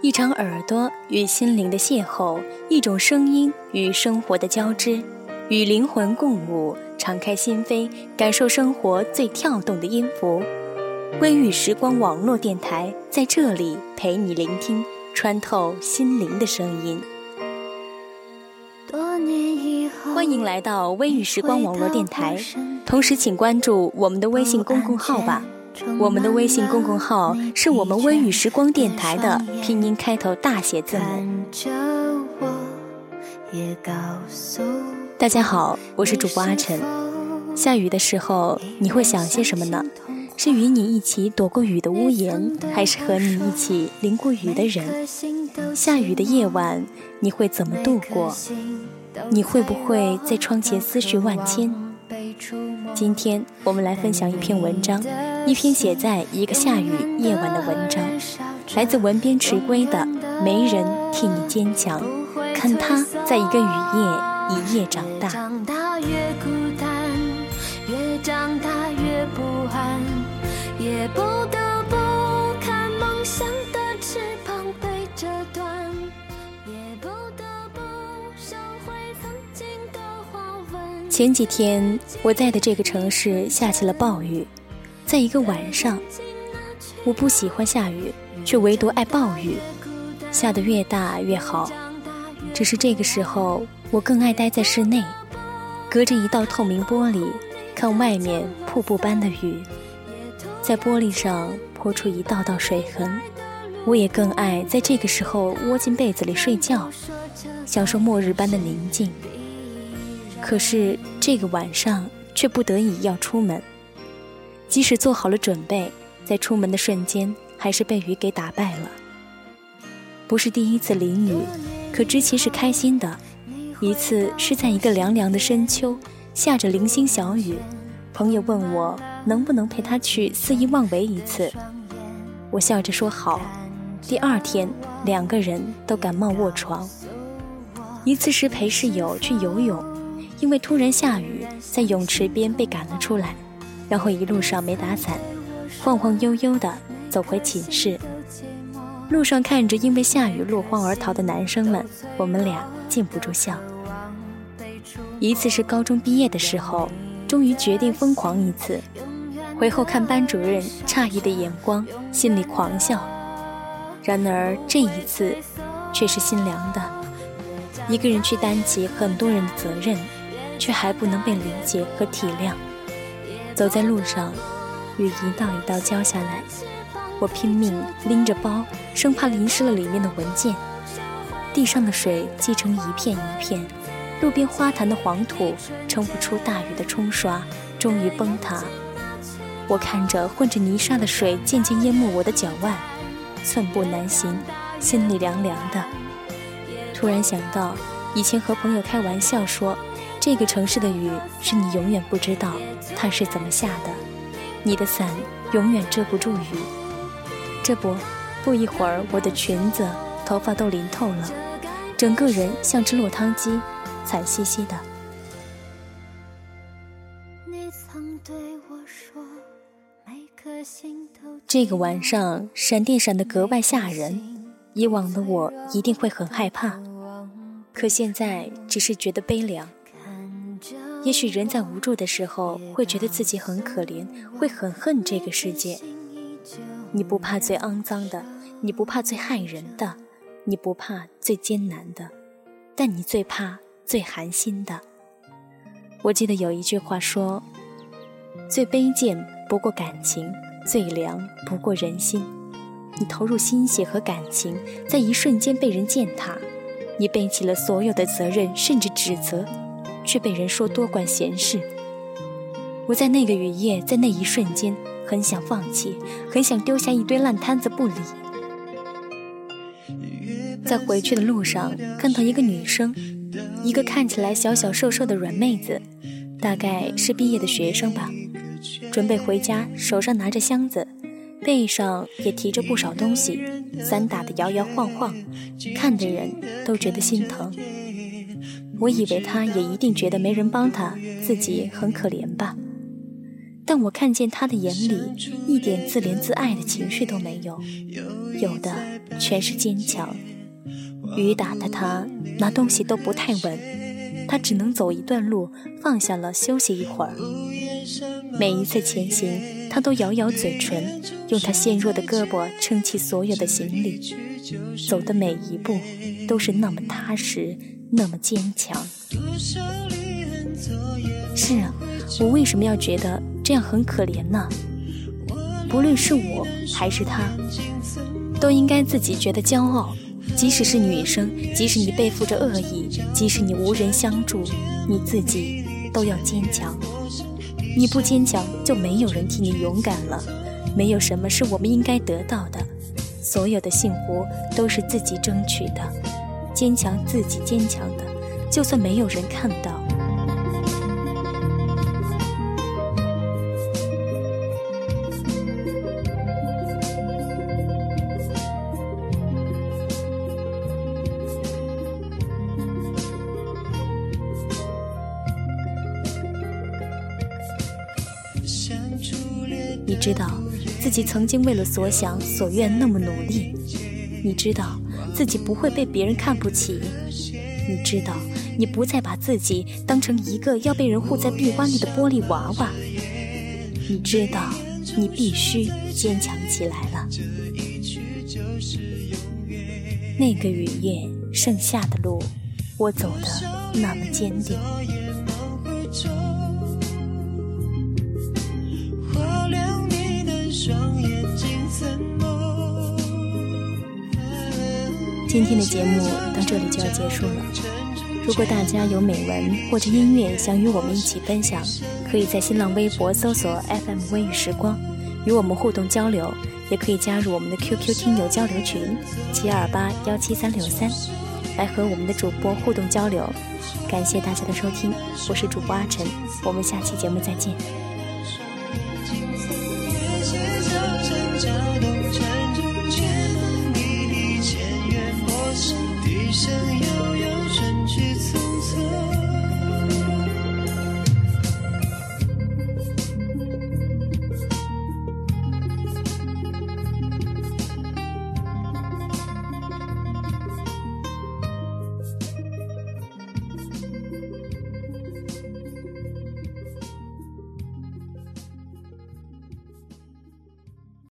一场耳朵与心灵的邂逅，一种声音与生活的交织，与灵魂共舞，敞开心扉，感受生活最跳动的音符。微雨时光网络电台在这里陪你聆听，穿透心灵的声音。欢迎来到微雨时光网络电台，同时请关注我们的微信公共号吧。我们的微信公共号是我们微雨时光电台的拼音开头大写字母。大家好，我是主播阿晨。下雨的时候，你会想些什么呢？是与你一起躲过雨的屋檐，还是和你一起淋过雨的人？下雨的夜晚，你会怎么度过？你会不会在窗前思绪万千？今天我们来分享一篇文章。一篇写在一个下雨夜晚的文章，来自文编迟归的《没人替你坚强》，看他在一个雨夜一夜长大。长大越孤单，越长大越不安，也不得不看梦想的翅膀被折断，也不得不收回曾经的花纹前几天我在的这个城市下起了暴雨。在一个晚上，我不喜欢下雨，却唯独爱暴雨。下得越大越好。只是这个时候，我更爱待在室内，隔着一道透明玻璃，看外面瀑布般的雨，在玻璃上泼出一道道水痕。我也更爱在这个时候窝进被子里睡觉，享受末日般的宁静。可是这个晚上，却不得已要出门。即使做好了准备，在出门的瞬间，还是被雨给打败了。不是第一次淋雨，可知其是开心的。一次是在一个凉凉的深秋，下着零星小雨，朋友问我能不能陪他去肆意妄为一次，我笑着说好。第二天，两个人都感冒卧床。一次是陪室友去游泳，因为突然下雨，在泳池边被赶了出来。然后一路上没打伞，晃晃悠悠地走回寝室。路上看着因为下雨落荒而逃的男生们，我们俩禁不住笑。一次是高中毕业的时候，终于决定疯狂一次。回后看班主任诧异的眼光，心里狂笑。然而这一次，却是心凉的。一个人去担起很多人的责任，却还不能被理解和体谅。走在路上，雨一道一道浇下来，我拼命拎着包，生怕淋湿了里面的文件。地上的水积成一片一片，路边花坛的黄土撑不出大雨的冲刷，终于崩塌。我看着混着泥沙的水渐渐淹没我的脚腕，寸步难行，心里凉凉的。突然想到，以前和朋友开玩笑说。这个城市的雨是你永远不知道它是怎么下的，你的伞永远遮不住雨。这不，不一会儿，我的裙子、头发都淋透了，整个人像只落汤鸡，惨兮兮的。这个晚上闪电闪得格外吓人，以往的我一定会很害怕，可现在只是觉得悲凉。也许人在无助的时候，会觉得自己很可怜，会很恨这个世界。你不怕最肮脏的，你不怕最害人的，你不怕最艰难的，但你最怕最寒心的。我记得有一句话说：“最卑贱不过感情，最凉不过人心。”你投入心血和感情，在一瞬间被人践踏，你背起了所有的责任，甚至指责。却被人说多管闲事。我在那个雨夜，在那一瞬间，很想放弃，很想丢下一堆烂摊子不理。在回去的路上，看到一个女生，一个看起来小小瘦瘦的软妹子，大概是毕业的学生吧，准备回家，手上拿着箱子，背上也提着不少东西，伞打得摇摇晃晃，看的人都觉得心疼。我以为他也一定觉得没人帮他，自己很可怜吧。但我看见他的眼里一点自怜自爱的情绪都没有，有的全是坚强。雨打的他拿东西都不太稳，他只能走一段路，放下了休息一会儿。每一次前行，他都咬咬嘴唇，用他纤弱的胳膊撑起所有的行李，走的每一步都是那么踏实，那么坚强。是啊，我为什么要觉得这样很可怜呢？不论是我还是他，都应该自己觉得骄傲。即使是女生，即使你背负着恶意，即使你无人相助，你自己都要坚强。你不坚强，就没有人替你勇敢了。没有什么是我们应该得到的，所有的幸福都是自己争取的。坚强，自己坚强的，就算没有人看到。你知道自己曾经为了所想所愿那么努力，你知道自己不会被别人看不起，你知道你不再把自己当成一个要被人护在臂弯里的玻璃娃娃，你知道你必须坚强起来了。那个雨夜剩下的路，我走的那么坚定。今天的节目到这里就要结束了。如果大家有美文或者音乐想与我们一起分享，可以在新浪微博搜索 FM 微雨时光，与我们互动交流；也可以加入我们的 QQ 听友交流群七二八幺七三六三，来和我们的主播互动交流。感谢大家的收听，我是主播阿晨，我们下期节目再见。